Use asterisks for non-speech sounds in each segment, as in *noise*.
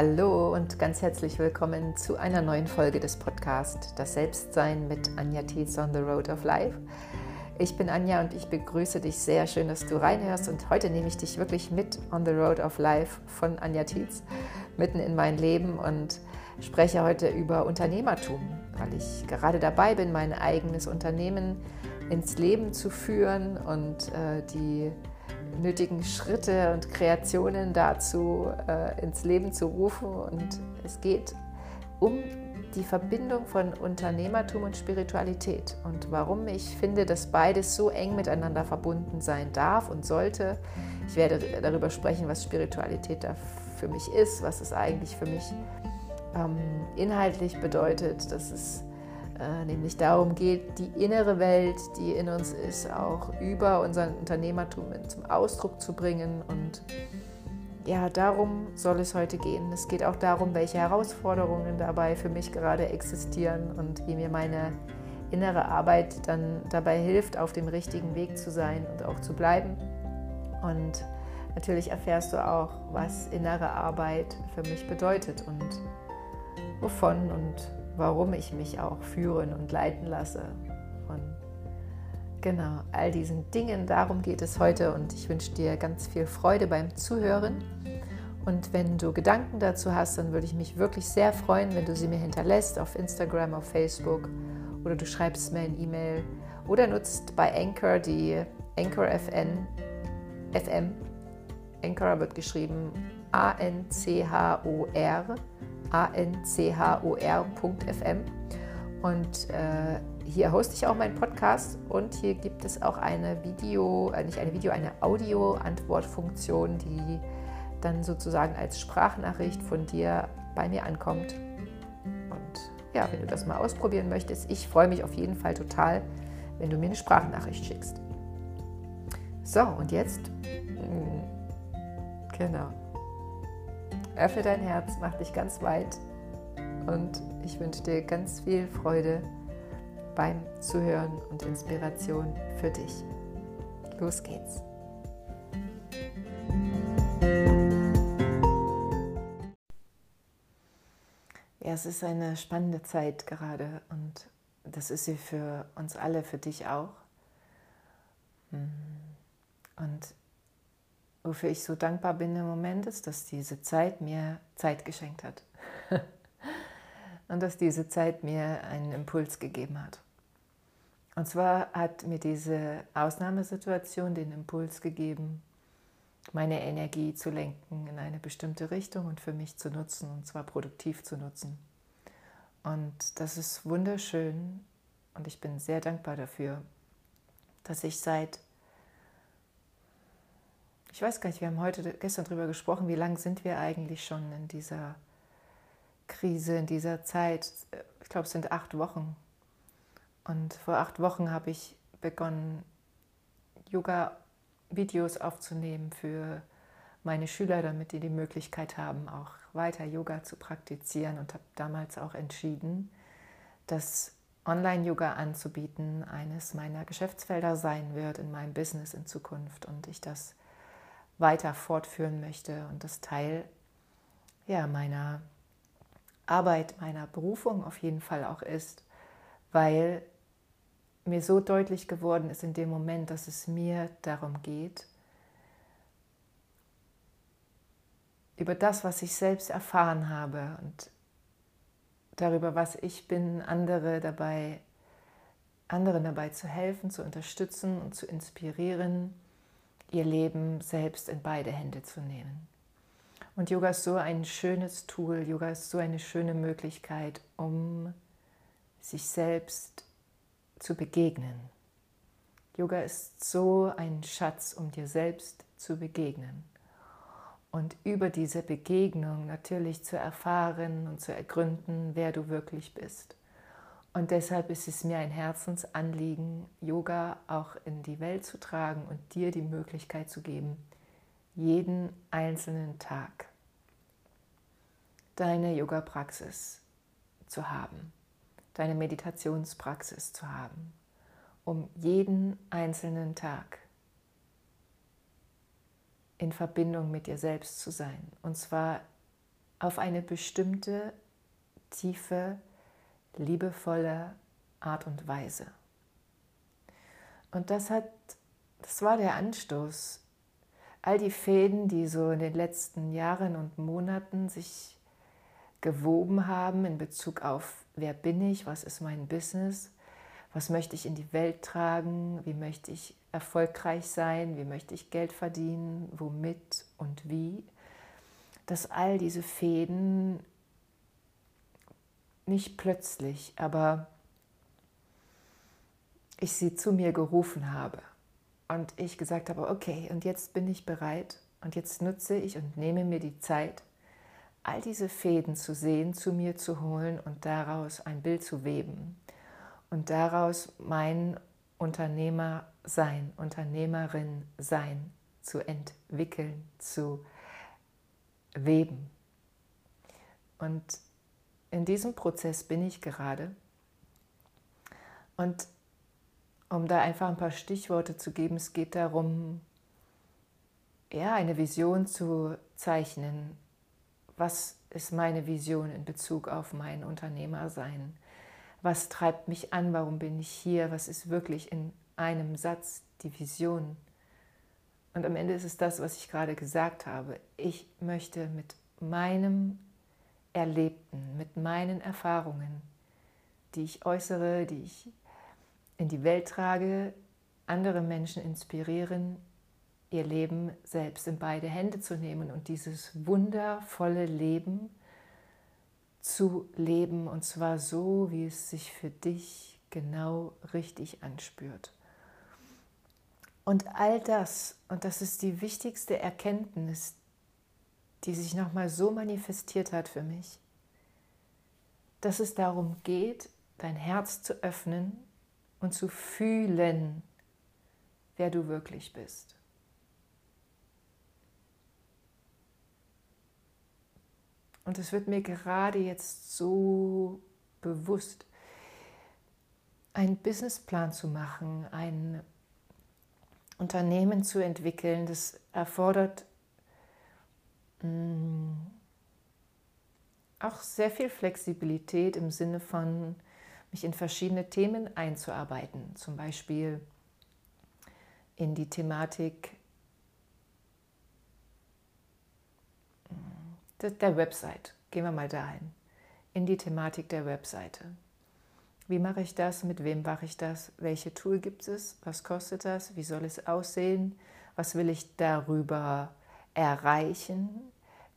Hallo und ganz herzlich willkommen zu einer neuen Folge des Podcasts Das Selbstsein mit Anja Tietz on the Road of Life. Ich bin Anja und ich begrüße dich sehr schön, dass du reinhörst und heute nehme ich dich wirklich mit on the Road of Life von Anja Tietz mitten in mein Leben und spreche heute über Unternehmertum, weil ich gerade dabei bin, mein eigenes Unternehmen ins Leben zu führen und äh, die nötigen Schritte und Kreationen dazu äh, ins Leben zu rufen. Und es geht um die Verbindung von Unternehmertum und Spiritualität und warum ich finde, dass beides so eng miteinander verbunden sein darf und sollte. Ich werde darüber sprechen, was Spiritualität da für mich ist, was es eigentlich für mich ähm, inhaltlich bedeutet, dass es äh, nämlich darum geht, die innere Welt, die in uns ist, auch über unseren Unternehmertum zum Ausdruck zu bringen. Und ja, darum soll es heute gehen. Es geht auch darum, welche Herausforderungen dabei für mich gerade existieren und wie mir meine innere Arbeit dann dabei hilft, auf dem richtigen Weg zu sein und auch zu bleiben. Und natürlich erfährst du auch, was innere Arbeit für mich bedeutet und wovon und warum ich mich auch führen und leiten lasse. Von genau all diesen Dingen, darum geht es heute und ich wünsche dir ganz viel Freude beim Zuhören. Und wenn du Gedanken dazu hast, dann würde ich mich wirklich sehr freuen, wenn du sie mir hinterlässt auf Instagram, auf Facebook oder du schreibst mir ein E-Mail oder nutzt bei Anchor die Anchor FN, FM. Anchor wird geschrieben A-N-C-H-O-R anchor.fm. Und äh, hier hoste ich auch meinen Podcast und hier gibt es auch eine Video, äh, nicht eine Video, eine Audio-Antwortfunktion, die dann sozusagen als Sprachnachricht von dir bei mir ankommt. Und ja, wenn du das mal ausprobieren möchtest, ich freue mich auf jeden Fall total, wenn du mir eine Sprachnachricht schickst. So, und jetzt, hm, genau. Öffne dein Herz, mach dich ganz weit und ich wünsche dir ganz viel Freude beim Zuhören und Inspiration für dich. Los geht's. Ja, es ist eine spannende Zeit gerade und das ist sie für uns alle, für dich auch. Hm. Und wofür ich so dankbar bin im Moment, ist, dass diese Zeit mir Zeit geschenkt hat. *laughs* und dass diese Zeit mir einen Impuls gegeben hat. Und zwar hat mir diese Ausnahmesituation den Impuls gegeben, meine Energie zu lenken in eine bestimmte Richtung und für mich zu nutzen, und zwar produktiv zu nutzen. Und das ist wunderschön und ich bin sehr dankbar dafür, dass ich seit ich weiß gar nicht, wir haben heute gestern darüber gesprochen, wie lange sind wir eigentlich schon in dieser Krise, in dieser Zeit. Ich glaube, es sind acht Wochen. Und vor acht Wochen habe ich begonnen, Yoga-Videos aufzunehmen für meine Schüler, damit die die Möglichkeit haben, auch weiter Yoga zu praktizieren und habe damals auch entschieden, dass Online-Yoga anzubieten eines meiner Geschäftsfelder sein wird in meinem Business in Zukunft und ich das weiter fortführen möchte und das Teil ja, meiner Arbeit, meiner Berufung auf jeden Fall auch ist, weil mir so deutlich geworden ist in dem Moment, dass es mir darum geht, über das, was ich selbst erfahren habe und darüber, was ich bin, andere dabei, anderen dabei zu helfen, zu unterstützen und zu inspirieren, ihr Leben selbst in beide Hände zu nehmen. Und Yoga ist so ein schönes Tool, Yoga ist so eine schöne Möglichkeit, um sich selbst zu begegnen. Yoga ist so ein Schatz, um dir selbst zu begegnen. Und über diese Begegnung natürlich zu erfahren und zu ergründen, wer du wirklich bist. Und deshalb ist es mir ein Herzensanliegen, Yoga auch in die Welt zu tragen und dir die Möglichkeit zu geben, jeden einzelnen Tag deine Yoga-Praxis zu haben, deine Meditationspraxis zu haben, um jeden einzelnen Tag in Verbindung mit dir selbst zu sein. Und zwar auf eine bestimmte, tiefe, liebevolle Art und Weise. Und das hat, das war der Anstoß. All die Fäden, die so in den letzten Jahren und Monaten sich gewoben haben in Bezug auf, wer bin ich, was ist mein Business, was möchte ich in die Welt tragen, wie möchte ich erfolgreich sein, wie möchte ich Geld verdienen, womit und wie, dass all diese Fäden nicht plötzlich, aber ich sie zu mir gerufen habe und ich gesagt habe, okay, und jetzt bin ich bereit und jetzt nutze ich und nehme mir die Zeit, all diese Fäden zu sehen, zu mir zu holen und daraus ein Bild zu weben und daraus mein Unternehmer sein, Unternehmerin sein zu entwickeln, zu weben. Und in diesem Prozess bin ich gerade. Und um da einfach ein paar Stichworte zu geben, es geht darum, ja, eine Vision zu zeichnen. Was ist meine Vision in Bezug auf mein Unternehmersein? Was treibt mich an? Warum bin ich hier? Was ist wirklich in einem Satz die Vision? Und am Ende ist es das, was ich gerade gesagt habe. Ich möchte mit meinem Erlebten, mit meinen Erfahrungen, die ich äußere, die ich in die Welt trage, andere Menschen inspirieren, ihr Leben selbst in beide Hände zu nehmen und dieses wundervolle Leben zu leben und zwar so, wie es sich für dich genau richtig anspürt. Und all das, und das ist die wichtigste Erkenntnis, die sich nochmal so manifestiert hat für mich, dass es darum geht, dein Herz zu öffnen und zu fühlen, wer du wirklich bist. Und es wird mir gerade jetzt so bewusst, einen Businessplan zu machen, ein Unternehmen zu entwickeln, das erfordert auch sehr viel Flexibilität im Sinne von mich in verschiedene Themen einzuarbeiten, zum Beispiel in die Thematik der Website. Gehen wir mal dahin. In die Thematik der Webseite. Wie mache ich das? Mit wem mache ich das? Welche Tool gibt es? Was kostet das? Wie soll es aussehen? Was will ich darüber erreichen?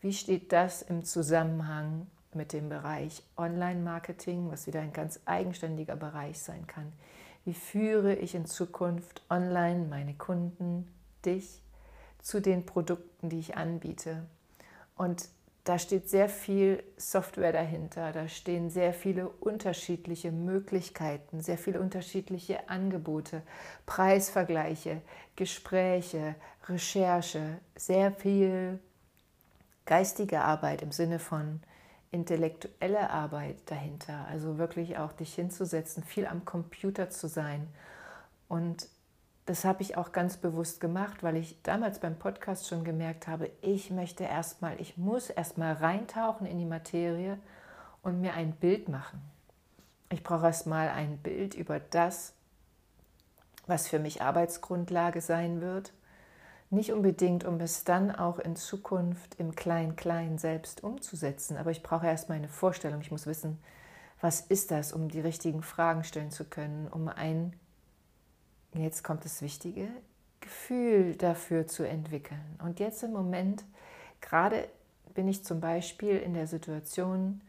Wie steht das im Zusammenhang mit dem Bereich Online-Marketing, was wieder ein ganz eigenständiger Bereich sein kann? Wie führe ich in Zukunft online meine Kunden, dich zu den Produkten, die ich anbiete? Und da steht sehr viel Software dahinter, da stehen sehr viele unterschiedliche Möglichkeiten, sehr viele unterschiedliche Angebote, Preisvergleiche, Gespräche, Recherche, sehr viel geistige Arbeit im Sinne von intellektuelle Arbeit dahinter, also wirklich auch dich hinzusetzen, viel am Computer zu sein und das habe ich auch ganz bewusst gemacht, weil ich damals beim Podcast schon gemerkt habe, ich möchte erstmal, ich muss erstmal reintauchen in die Materie und mir ein Bild machen. Ich brauche erstmal ein Bild über das, was für mich Arbeitsgrundlage sein wird. Nicht unbedingt, um es dann auch in Zukunft im Klein-Klein selbst umzusetzen, aber ich brauche erstmal eine Vorstellung. Ich muss wissen, was ist das, um die richtigen Fragen stellen zu können, um ein jetzt kommt das Wichtige, Gefühl dafür zu entwickeln. Und jetzt im Moment, gerade bin ich zum Beispiel in der Situation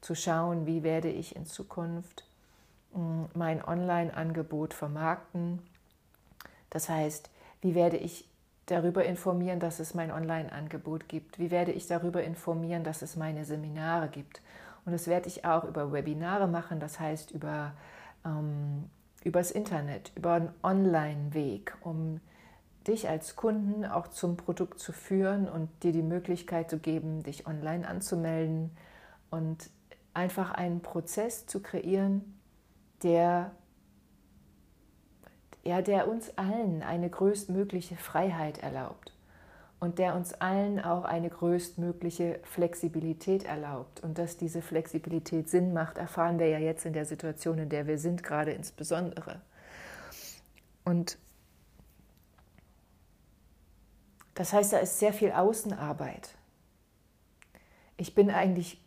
zu schauen, wie werde ich in Zukunft hm, mein Online-Angebot vermarkten. Das heißt, wie werde ich darüber informieren, dass es mein Online-Angebot gibt? Wie werde ich darüber informieren, dass es meine Seminare gibt? Und das werde ich auch über Webinare machen, das heißt über ähm, übers Internet, über einen Online-Weg, um dich als Kunden auch zum Produkt zu führen und dir die Möglichkeit zu geben, dich online anzumelden und einfach einen Prozess zu kreieren, der, ja, der uns allen eine größtmögliche Freiheit erlaubt. und der uns allen auch eine größtmögliche Flexibilität erlaubt. Und dass diese Flexibilität Sinn macht, erfahren wir ja jetzt in der Situation, in der wir sind, gerade insbesondere. Und das heißt, da ist sehr viel Außenarbeit. Ich bin eigentlich,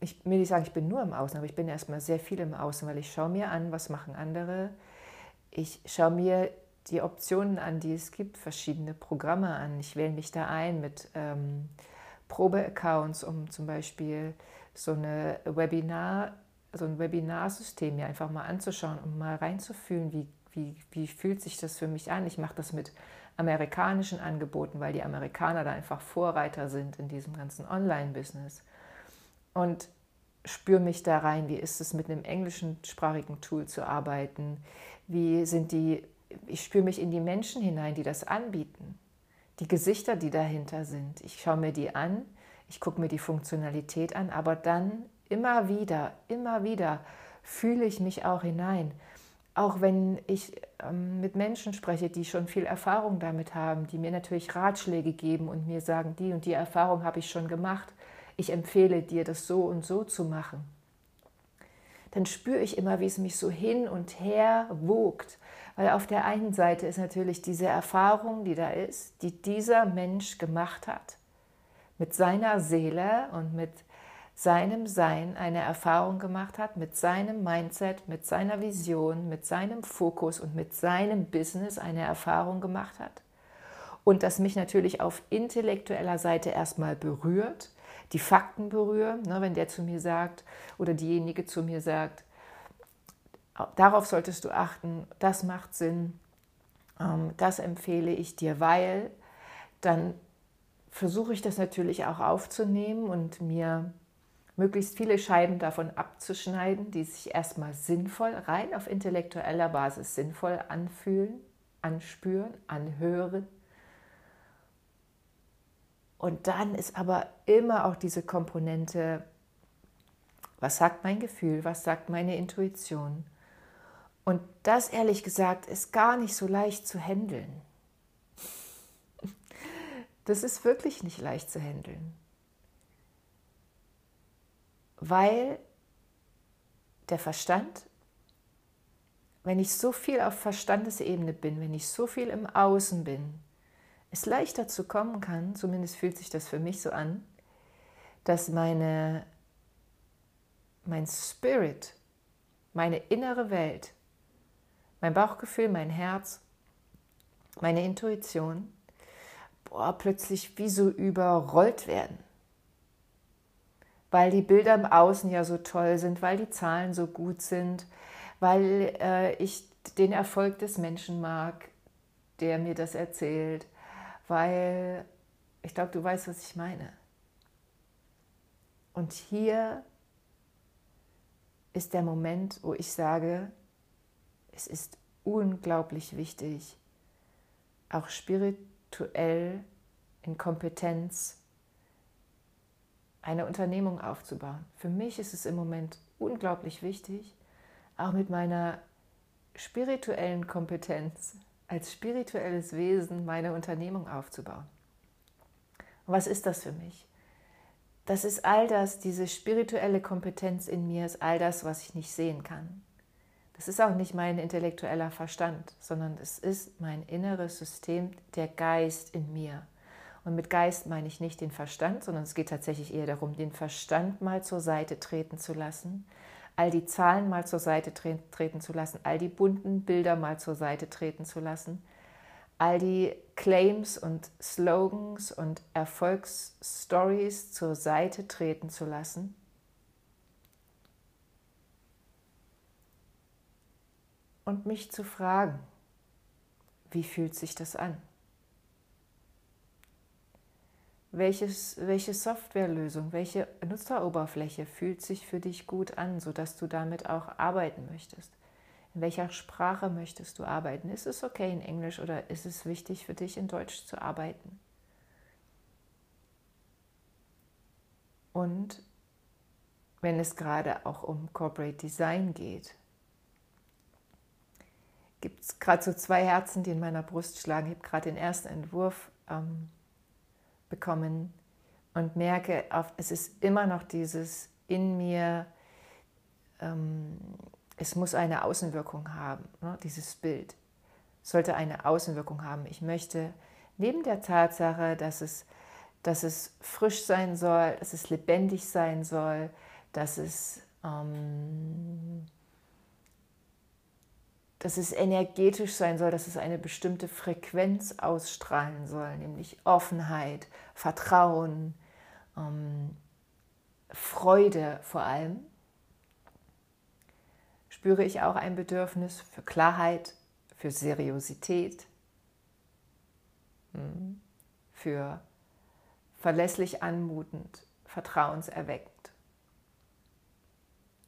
ich will nicht sagen, ich bin nur im Außen, aber ich bin erstmal sehr viel im Außen, weil ich schaue mir an, was machen andere. Ich schaue mir die Optionen an, die es gibt, verschiedene Programme an. Ich wähle mich da ein mit ähm, Probeaccounts, um zum Beispiel so eine Webinar, so ein Webinarsystem mir einfach mal anzuschauen, um mal reinzufühlen, wie, wie, wie fühlt sich das für mich an. Ich mache das mit amerikanischen Angeboten, weil die Amerikaner da einfach Vorreiter sind in diesem ganzen Online-Business. Und spüre mich da rein, wie ist es mit einem englischsprachigen Tool zu arbeiten, wie sind die ich spüre mich in die Menschen hinein, die das anbieten, die Gesichter, die dahinter sind. Ich schaue mir die an, ich gucke mir die Funktionalität an, aber dann immer wieder, immer wieder fühle ich mich auch hinein. Auch wenn ich ähm, mit Menschen spreche, die schon viel Erfahrung damit haben, die mir natürlich Ratschläge geben und mir sagen, die und die Erfahrung habe ich schon gemacht, ich empfehle dir, das so und so zu machen. Dann spüre ich immer, wie es mich so hin und her wogt weil auf der einen Seite ist natürlich diese Erfahrung, die da ist, die dieser Mensch gemacht hat, mit seiner Seele und mit seinem Sein eine Erfahrung gemacht hat, mit seinem Mindset, mit seiner Vision, mit seinem Fokus und mit seinem Business eine Erfahrung gemacht hat. Und das mich natürlich auf intellektueller Seite erstmal berührt, die Fakten berühren, ne, wenn der zu mir sagt oder diejenige zu mir sagt, Darauf solltest du achten, das macht Sinn, ähm, das empfehle ich dir, weil dann versuche ich das natürlich auch aufzunehmen und mir möglichst viele Scheiben davon abzuschneiden, die sich erstmal sinnvoll, rein auf intellektueller Basis sinnvoll anfühlen, anspüren, anhören. Und dann ist aber immer auch diese Komponente, was sagt mein Gefühl, was sagt meine Intuition? Und das, ehrlich gesagt, ist gar nicht so leicht zu handeln. *laughs* Das ist wirklich nicht leicht zu handeln. Weil der Verstand, wenn ich so viel auf Verstandesebene bin, wenn ich so viel im Außen bin, es leichter zu kommen kann, zumindest fühlt sich das für mich so an, dass meine, mein Spirit, meine innere Welt mein Bauchgefühl, mein Herz, meine Intuition, boah, plötzlich wie so überrollt werden. Weil die Bilder im Außen ja so toll sind, weil die Zahlen so gut sind, weil äh, ich den Erfolg des Menschen mag, der mir das erzählt, weil ich glaube, du weißt, was ich meine. Und hier ist der Moment, wo ich sage, es ist unglaublich wichtig, auch spirituell in Kompetenz eine Unternehmung aufzubauen. Für mich ist es im Moment unglaublich wichtig, auch mit meiner spirituellen Kompetenz als spirituelles Wesen meine Unternehmung aufzubauen. Und was ist das für mich? Das ist all das, diese spirituelle Kompetenz in mir ist all das, was ich nicht sehen kann. Das ist auch nicht mein intellektueller Verstand, sondern es ist mein inneres System, der Geist in mir. Und mit Geist meine ich nicht den Verstand, sondern es geht tatsächlich eher darum, den Verstand mal zur Seite treten zu lassen, all die Zahlen mal zur Seite treten zu lassen, all die bunten Bilder mal zur Seite treten zu lassen, all die Claims und Slogans und Erfolgsstories zur Seite treten zu lassen und mich zu fragen, wie fühlt sich das an? Welches, welche Softwarelösung, welche Nutzeroberfläche fühlt sich für dich gut an, sodass du damit auch arbeiten möchtest? In welcher Sprache möchtest du arbeiten? Ist es okay in Englisch oder ist es wichtig für dich in Deutsch zu arbeiten? Und wenn es gerade auch um Corporate Design geht, gibt es gerade so zwei Herzen, die in meiner Brust schlagen. Ich habe gerade den ersten Entwurf ähm, bekommen und merke, es ist immer noch dieses in mir, ähm, es muss eine Außenwirkung haben, ne? dieses Bild sollte eine Außenwirkung haben. Ich möchte neben der Tatsache, dass es, dass es frisch sein soll, dass es lebendig sein soll, dass es, ähm, dass es energetisch sein soll, dass es eine bestimmte Frequenz ausstrahlen soll, nämlich Offenheit, Vertrauen, ähm, Freude vor allem, spüre ich auch ein Bedürfnis für Klarheit, für Seriosität, hm, für verlässlich anmutend, vertrauenserweckend.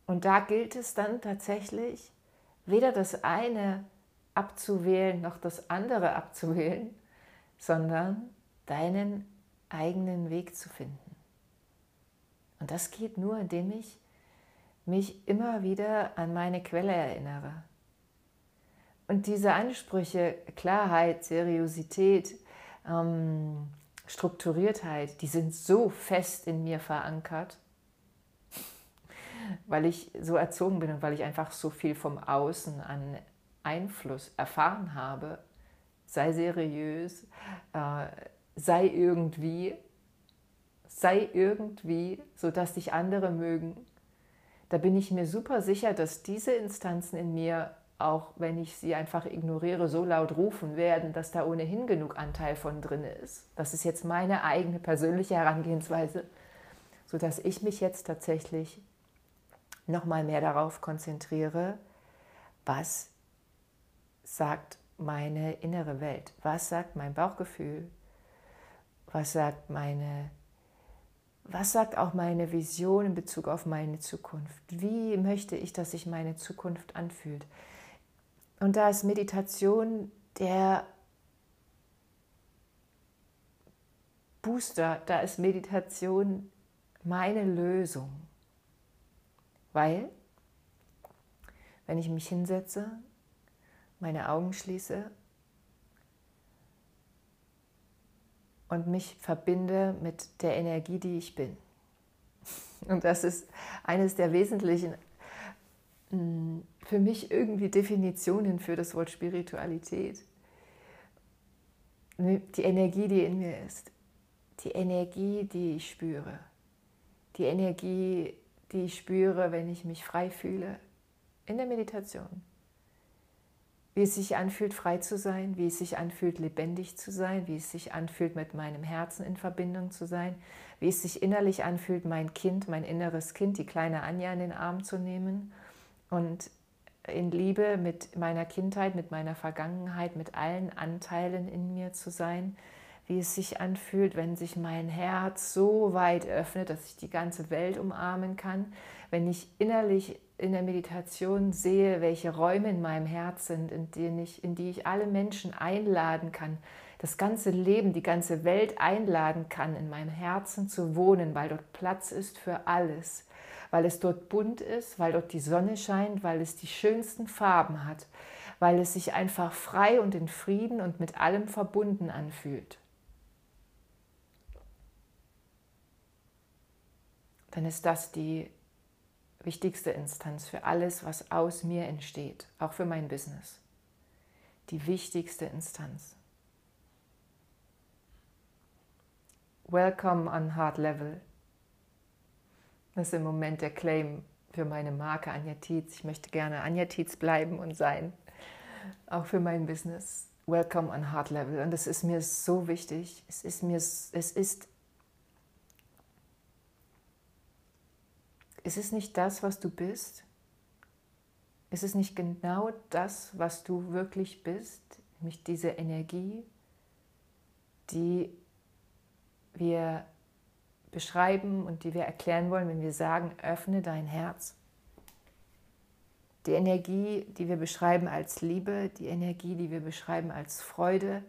Und da gilt es dann tatsächlich, weder das eine abzuwählen noch das andere abzuwählen, sondern deinen eigenen Weg zu finden. Und das geht nur, indem ich mich immer wieder an meine Quelle erinnere. Und diese Ansprüche, Klarheit, Seriosität, ähm, Strukturiertheit, die sind so fest in mir verankert, weil ich so erzogen bin und weil ich einfach so viel vom Außen an Einfluss erfahren habe. Sei seriös, äh, sei irgendwie, sei irgendwie, sodass dich andere mögen. Da bin ich mir super sicher, dass diese Instanzen in mir, auch wenn ich sie einfach ignoriere, so laut rufen werden, dass da ohnehin genug Anteil von drin ist. Das ist jetzt meine eigene persönliche Herangehensweise, sodass ich mich jetzt tatsächlich noch mal mehr darauf konzentriere, was sagt meine innere Welt, was sagt mein Bauchgefühl, was sagt meine was sagt auch meine Vision in Bezug auf meine Zukunft? Wie möchte ich, dass sich meine Zukunft anfühlt? Und da ist Meditation der Booster, da ist Meditation meine Lösung. Weil, wenn ich mich hinsetze, meine Augen schließe und mich verbinde mit der Energie, die ich bin. *laughs* Und das ist eines der wesentlichen, mm, für mich irgendwie Definitionen für das Wort Spiritualität. Die Energie, die in mir ist. Die Energie, die ich spüre. Die Energie, die ich spüre, wenn ich mich frei fühle in der Meditation. Wie es sich anfühlt, frei zu sein, wie es sich anfühlt, lebendig zu sein, wie es sich anfühlt, mit meinem Herzen in Verbindung zu sein, wie es sich innerlich anfühlt, mein Kind, mein inneres Kind, die kleine Anja in den Arm zu nehmen und in Liebe mit meiner Kindheit, mit meiner Vergangenheit, mit allen Anteilen in mir zu sein, wie es sich anfühlt, wenn sich mein Herz so weit öffnet, dass ich die ganze Welt umarmen kann, wenn ich innerlich in der Meditation sehe, welche Räume in meinem Herz sind, in, denen ich, in die ich alle Menschen einladen kann, das ganze Leben, die ganze Welt einladen kann, in meinem Herzen zu wohnen, weil dort Platz ist für alles, weil es dort bunt ist, weil dort die Sonne scheint, weil es die schönsten Farben hat, weil es sich einfach frei und in Frieden und mit allem verbunden anfühlt. Dann ist das die wichtigste Instanz für alles, was aus mir entsteht, auch für mein Business. Die wichtigste Instanz. Welcome on Heart Level. Das ist im Moment der Claim für meine Marke Anja Tietz. Ich möchte gerne Anja Tietz bleiben und sein, auch für mein Business. Welcome on Heart Level. Und es ist mir so wichtig. Es ist mir, es ist Ist es nicht das, was du bist? Ist es nicht genau das, was du wirklich bist? Nämlich diese Energie, die wir beschreiben und die wir erklären wollen, wenn wir sagen, öffne dein Herz. Die Energie, die wir beschreiben als Liebe, die Energie, die wir beschreiben als Freude,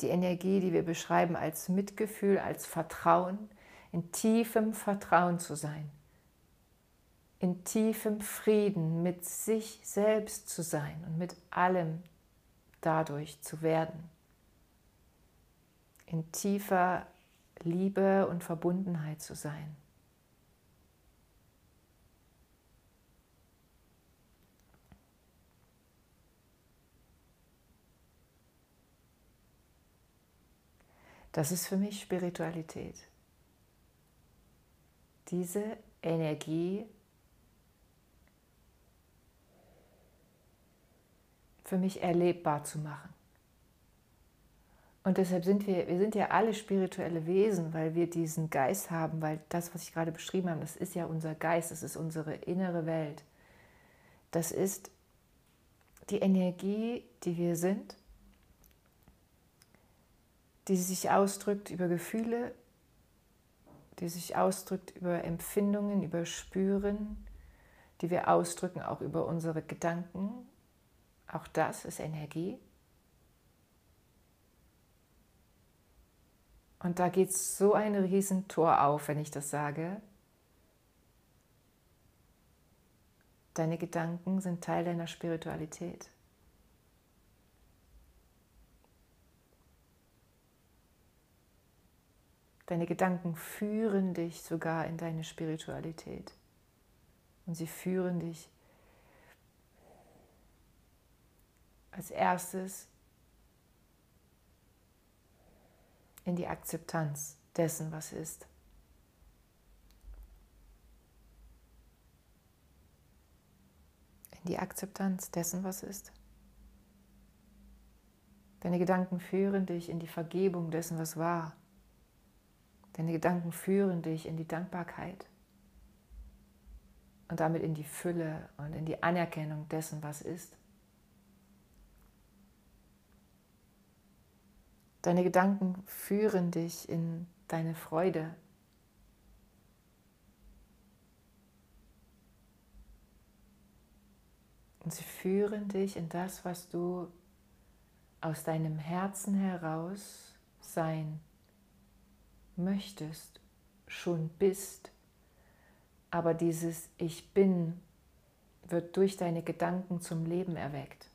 die Energie, die wir beschreiben als Mitgefühl, als Vertrauen, in tiefem Vertrauen zu sein in tiefem Frieden mit sich selbst zu sein und mit allem dadurch zu werden. in tiefer Liebe und Verbundenheit zu sein. Das ist für mich Spiritualität. Diese Energie für mich erlebbar zu machen. Und deshalb sind wir, wir sind ja alle spirituelle Wesen, weil wir diesen Geist haben, weil das, was ich gerade beschrieben habe, das ist ja unser Geist, das ist unsere innere Welt. Das ist die Energie, die wir sind die sich ausdrückt über Gefühle, die sich ausdrückt über Empfindungen, über Spüren, die wir ausdrücken auch über unsere Gedanken. Auch das ist Energie. Und da geht so ein Riesentor auf, wenn ich das sage. Deine Gedanken sind Teil deiner Spiritualität. Deine Gedanken führen dich sogar in deine Spiritualität. Und sie führen dich als erstes in die Akzeptanz dessen, was ist. In die Akzeptanz dessen, was ist. Deine Gedanken führen dich in die Vergebung dessen, was war. Deine Gedanken führen dich in die Dankbarkeit und damit in die Fülle und in die Anerkennung dessen, was ist. Deine Gedanken führen dich in deine Freude. Und sie führen dich in das, was du aus deinem Herzen heraus sein möchtest, schon bist. Aber dieses Ich bin wird durch deine Gedanken zum Leben erweckt.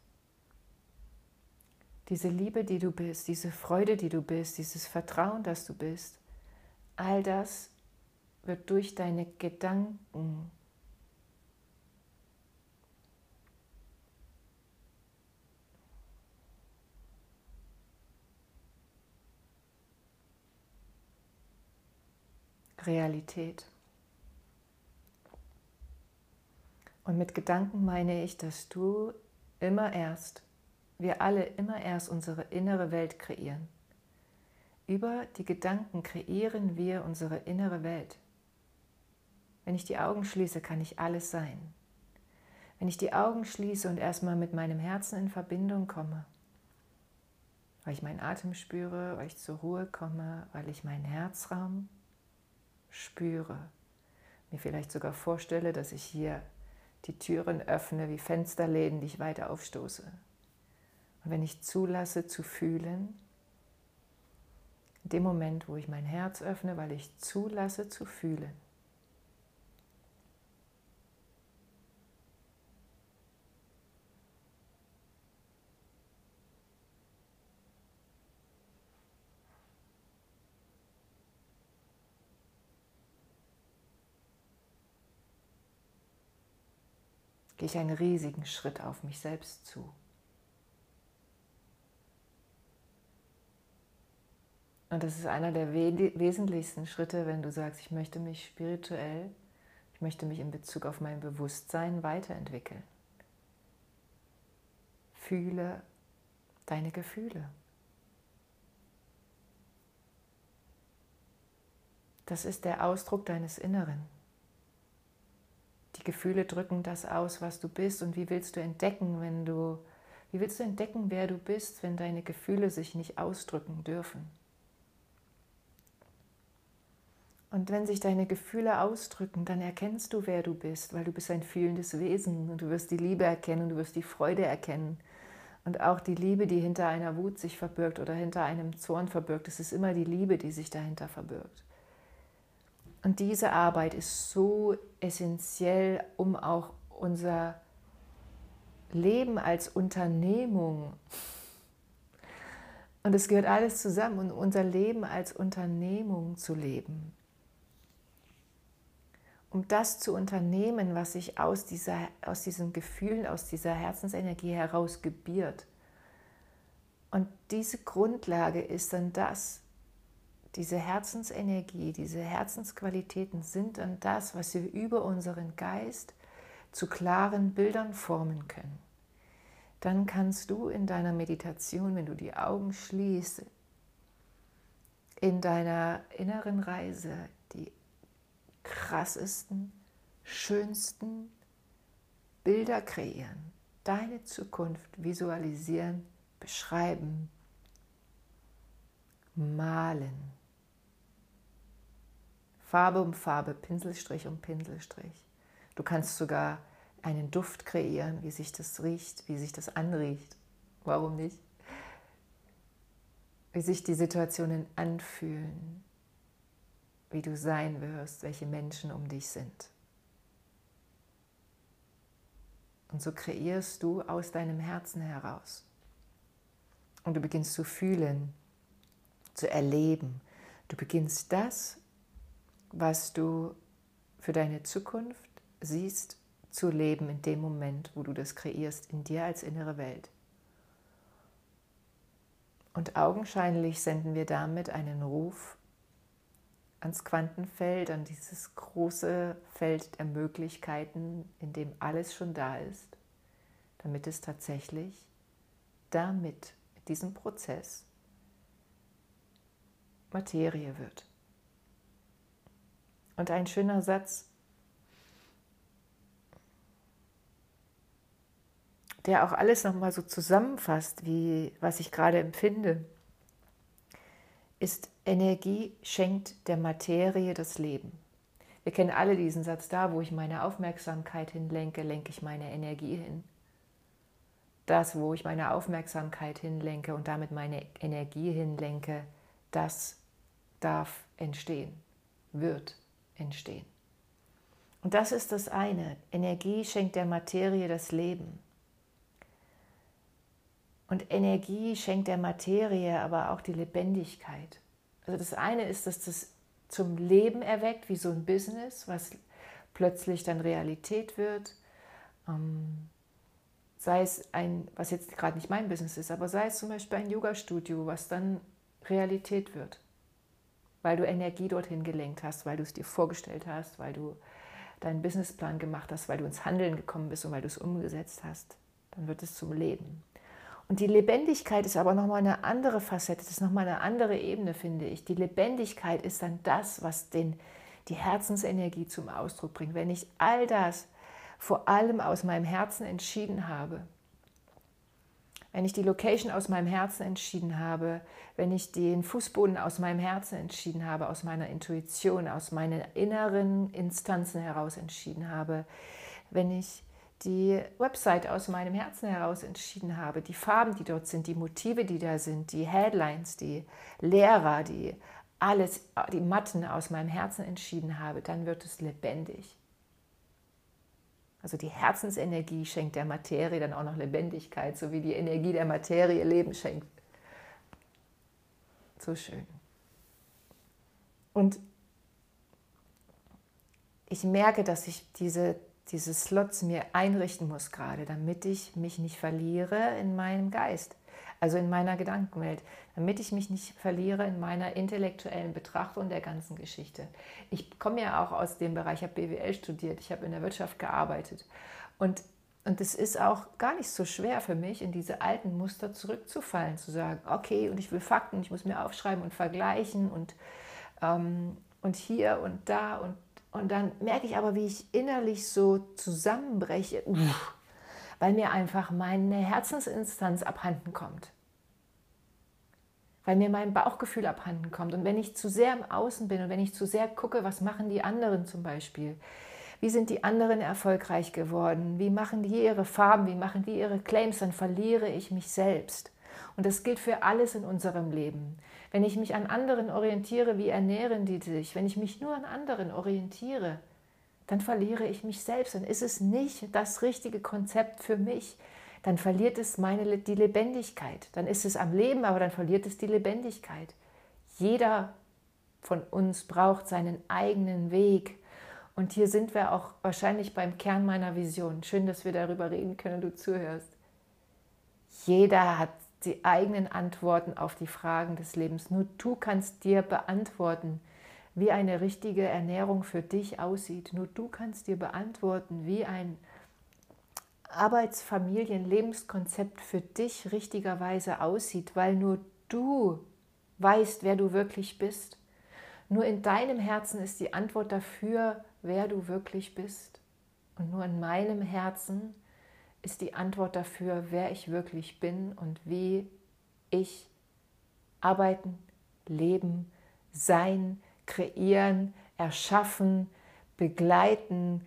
Diese Liebe, die du bist, diese Freude, die du bist, dieses Vertrauen, das du bist, all das wird durch deine Gedanken Realität. Und mit Gedanken meine ich, dass du immer erst, wir alle immer erst unsere innere Welt kreieren. Über die Gedanken kreieren wir unsere innere Welt. Wenn ich die Augen schließe, kann ich alles sein. Wenn ich die Augen schließe und erstmal mit meinem Herzen in Verbindung komme, weil ich meinen Atem spüre, weil ich zur Ruhe komme, weil ich meinen Herzraum spüre, mir vielleicht sogar vorstelle, dass ich hier die Türen öffne wie Fensterläden, die ich weiter aufstoße. Wenn ich zulasse zu fühlen, in dem Moment, wo ich mein Herz öffne, weil ich zulasse zu fühlen, gehe ich einen riesigen Schritt auf mich selbst zu. Und das ist einer der wesentlichsten Schritte, wenn du sagst, ich möchte mich spirituell, ich möchte mich in Bezug auf mein Bewusstsein weiterentwickeln. Fühle deine Gefühle. Das ist der Ausdruck deines Inneren. Die Gefühle drücken das aus, was du bist. Und wie willst du entdecken, wenn du, wie willst du entdecken, wer du bist, wenn deine Gefühle sich nicht ausdrücken dürfen? Und wenn sich deine Gefühle ausdrücken, dann erkennst du, wer du bist, weil du bist ein fühlendes Wesen und du wirst die Liebe erkennen, du wirst die Freude erkennen. Und auch die Liebe, die hinter einer Wut sich verbirgt oder hinter einem Zorn verbirgt, es ist immer die Liebe, die sich dahinter verbirgt. Und diese Arbeit ist so essentiell, um auch unser Leben als Unternehmung Und es gehört alles zusammen, um unser Leben als Unternehmung zu leben. Um das zu unternehmen, was sich aus, dieser, aus diesen Gefühlen, aus dieser Herzensenergie heraus gebiert. Und diese Grundlage ist dann das, diese Herzensenergie, diese Herzensqualitäten sind dann das, was wir über unseren Geist zu klaren Bildern formen können dann kannst du in deiner Meditation, wenn du die Augen schließt, in deiner inneren Reise die krassesten, schönsten Bilder kreieren, deine Zukunft visualisieren, beschreiben, malen. Farbe um Farbe, Pinselstrich um Pinselstrich. Du kannst sogar einen Duft kreieren, wie sich das riecht, wie sich das anriecht. Warum nicht? Wie sich die Situationen anfühlen, wie du sein wirst, welche Menschen um dich sind. Und so kreierst du aus deinem Herzen heraus. Und du beginnst zu fühlen, zu erleben. Du beginnst das, was du für deine Zukunft siehst zu leben in dem Moment, wo du das kreierst, in dir als innere Welt. Und augenscheinlich senden wir damit einen Ruf ans Quantenfeld, an dieses große Feld der Möglichkeiten, in dem alles schon da ist, damit es tatsächlich damit, mit diesem Prozess, Materie wird. Und ein schöner Satz, der auch alles nochmal so zusammenfasst, wie was ich gerade empfinde, ist Energie schenkt der Materie das Leben. Wir kennen alle diesen Satz, da wo ich meine Aufmerksamkeit hinlenke, lenke ich meine Energie hin. Das, wo ich meine Aufmerksamkeit hinlenke und damit meine Energie hinlenke, das darf entstehen, wird entstehen. Und das ist das eine. Energie schenkt der Materie das Leben. Und Energie schenkt der Materie aber auch die Lebendigkeit. Also das eine ist, dass das zum Leben erweckt, wie so ein Business, was plötzlich dann Realität wird. Ähm, sei es ein, was jetzt gerade nicht mein Business ist, aber sei es zum Beispiel ein Yoga-Studio, was dann Realität wird. Weil du Energie dorthin gelenkt hast, weil du es dir vorgestellt hast, weil du deinen Businessplan gemacht hast, weil du ins Handeln gekommen bist und weil du es umgesetzt hast. Dann wird es zum Leben. Und die Lebendigkeit ist aber nochmal eine andere Facette, das ist nochmal eine andere Ebene, finde ich. Die Lebendigkeit ist dann das, was den, die Herzensenergie zum Ausdruck bringt. Wenn ich all das vor allem aus meinem Herzen entschieden habe, wenn ich die Location aus meinem Herzen entschieden habe, wenn ich den Fußboden aus meinem Herzen entschieden habe, aus meiner Intuition, aus meinen inneren Instanzen heraus entschieden habe, wenn ich die Website aus meinem Herzen heraus entschieden habe, die Farben, die dort sind, die Motive, die da sind, die Headlines, die Lehrer, die alles, die Matten aus meinem Herzen entschieden habe, dann wird es lebendig. Also die Herzensenergie schenkt der Materie dann auch noch Lebendigkeit, so wie die Energie der Materie Leben schenkt. So schön. Und ich merke, dass ich diese diese Slots mir einrichten muss gerade, damit ich mich nicht verliere in meinem Geist, also in meiner Gedankenwelt, damit ich mich nicht verliere in meiner intellektuellen Betrachtung der ganzen Geschichte. Ich komme ja auch aus dem Bereich, ich habe BWL studiert, ich habe in der Wirtschaft gearbeitet und und es ist auch gar nicht so schwer für mich, in diese alten Muster zurückzufallen, zu sagen, okay, und ich will Fakten, ich muss mir aufschreiben und vergleichen und, ähm, und hier und da und und dann merke ich aber, wie ich innerlich so zusammenbreche, weil mir einfach meine Herzensinstanz abhanden kommt. Weil mir mein Bauchgefühl abhanden kommt. Und wenn ich zu sehr im Außen bin und wenn ich zu sehr gucke, was machen die anderen zum Beispiel? Wie sind die anderen erfolgreich geworden? Wie machen die ihre Farben? Wie machen die ihre Claims? Dann verliere ich mich selbst. Und das gilt für alles in unserem Leben. Wenn ich mich an anderen orientiere, wie ernähren die sich? Wenn ich mich nur an anderen orientiere, dann verliere ich mich selbst. Dann ist es nicht das richtige Konzept für mich. dann verliert es meine, die Lebendigkeit. Dann ist es am Leben, aber dann verliert es die Lebendigkeit. Jeder von uns braucht seinen eigenen Weg. Und hier sind wir auch wahrscheinlich beim Kern meiner Vision. Schön, dass wir darüber reden können, du zuhörst. Jeder hat die eigenen Antworten auf die Fragen des Lebens. Nur du kannst dir beantworten, wie eine richtige Ernährung für dich aussieht. Nur du kannst dir beantworten, wie ein Arbeitsfamilien-Lebenskonzept für dich richtigerweise aussieht, weil nur du weißt, wer du wirklich bist. Nur in deinem Herzen ist die Antwort dafür, wer du wirklich bist. Und nur in meinem Herzen ist die Antwort dafür, wer ich wirklich bin und wie ich arbeiten, leben, sein, kreieren, erschaffen, begleiten,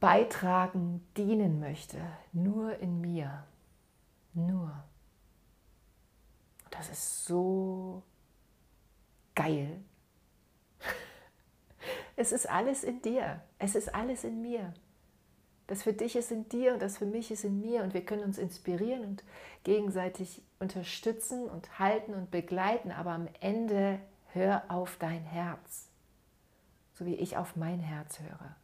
beitragen, dienen möchte. Nur in mir. Nur. Das ist so geil. *laughs* Es ist alles in dir. Es ist alles in mir. Das für dich ist in dir und das für mich ist in mir. Und wir können uns inspirieren und gegenseitig unterstützen und halten und begleiten. Aber am Ende hör auf dein Herz, so wie ich auf mein Herz höre.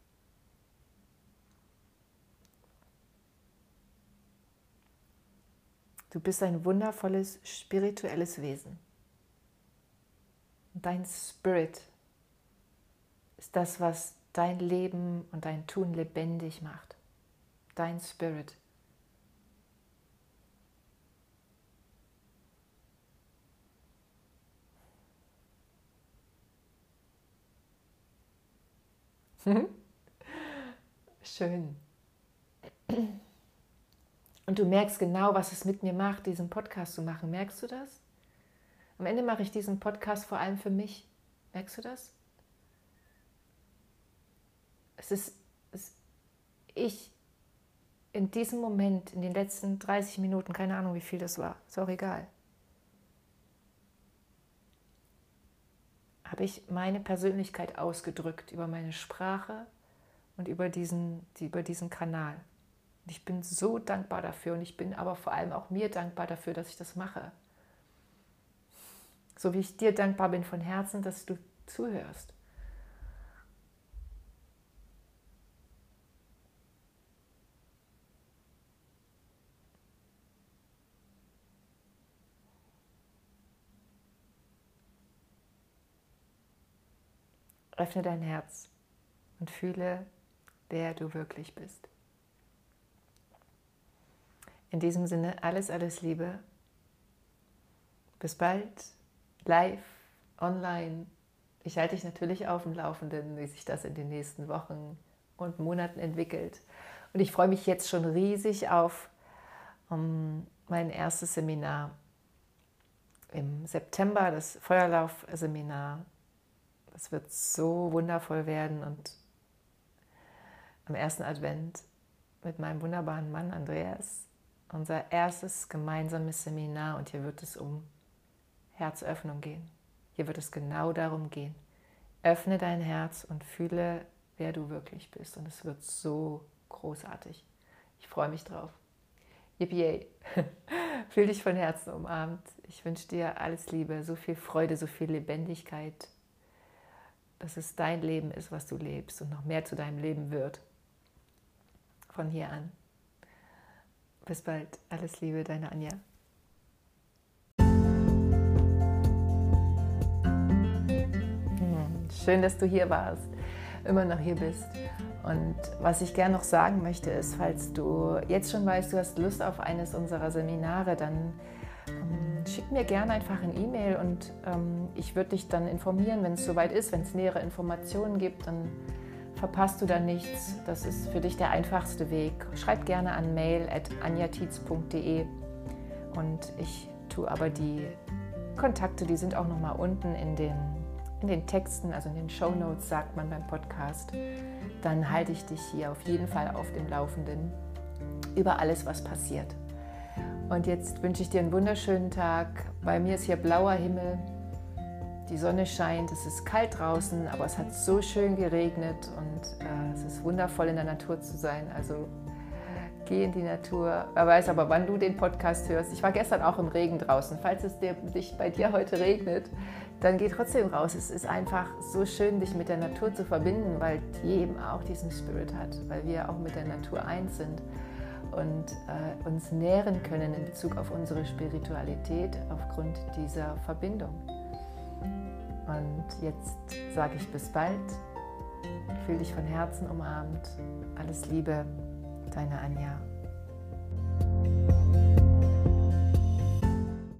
Du bist ein wundervolles spirituelles Wesen. Und dein Spirit ist das, was dein Leben und dein Tun lebendig macht. Dein Spirit. *laughs* Schön. Und du merkst genau, was es mit mir macht, diesen Podcast zu machen. Merkst du das? Am Ende mache ich diesen Podcast vor allem für mich. Merkst du das? Es ist, es, ich in diesem Moment, in den letzten 30 Minuten, keine Ahnung, wie viel das war, ist auch egal, habe ich meine Persönlichkeit ausgedrückt über meine Sprache und über diesen, über diesen Kanal. Und ich bin so dankbar dafür und ich bin aber vor allem auch mir dankbar dafür, dass ich das mache. So wie ich dir dankbar bin von Herzen, dass du zuhörst. Öffne dein Herz und fühle, wer du wirklich bist. In diesem Sinne alles, alles Liebe. Bis bald, live, online. Ich halte dich natürlich auf dem Laufenden, wie sich das in den nächsten Wochen und Monaten entwickelt. Und ich freue mich jetzt schon riesig auf um, mein erstes Seminar im September, das Feuerlauf-Seminar. Das wird so wundervoll werden und am ersten Advent mit meinem wunderbaren Mann Andreas unser erstes gemeinsames Seminar und hier wird es um Herzöffnung gehen. Hier wird es genau darum gehen. Öffne dein Herz und fühle, wer du wirklich bist. Und es wird so großartig. Ich freue mich drauf. Yippie! *laughs* Fühl dich von Herzen umarmt. Ich wünsche dir alles Liebe, so viel Freude, so viel Lebendigkeit, dass es dein Leben ist, was du lebst und noch mehr zu deinem Leben wird. Von hier an. Bis bald. Alles Liebe, deine Anja. Hm, schön, dass du hier warst, immer noch hier bist. Und was ich gerne noch sagen möchte, ist, falls du jetzt schon weißt, du hast Lust auf eines unserer Seminare, dann ähm, schick mir gerne einfach ein E-Mail und ähm, ich würde dich dann informieren, wenn es soweit ist, wenn es nähere Informationen gibt, dann verpasst du da nichts. Das ist für dich der einfachste Weg. Schreib gerne an mail at anjatiz.de und ich tue aber die Kontakte, die sind auch nochmal unten in den, in den Texten, also in den Show Notes sagt man beim Podcast. Dann halte ich dich hier auf jeden Fall auf dem Laufenden über alles, was passiert. Und jetzt wünsche ich dir einen wunderschönen Tag. Bei mir ist hier blauer Himmel. Die Sonne scheint, es ist kalt draußen, aber es hat so schön geregnet und äh, es ist wundervoll in der Natur zu sein. Also geh in die Natur. Wer weiß aber, wann du den Podcast hörst. Ich war gestern auch im Regen draußen. Falls es dir, dich bei dir heute regnet, dann geh trotzdem raus. Es ist einfach so schön, dich mit der Natur zu verbinden, weil die eben auch diesen Spirit hat, weil wir auch mit der Natur eins sind und äh, uns nähren können in Bezug auf unsere Spiritualität aufgrund dieser Verbindung. Und jetzt sage ich bis bald. Fühl dich von Herzen umarmt. Alles Liebe, deine Anja.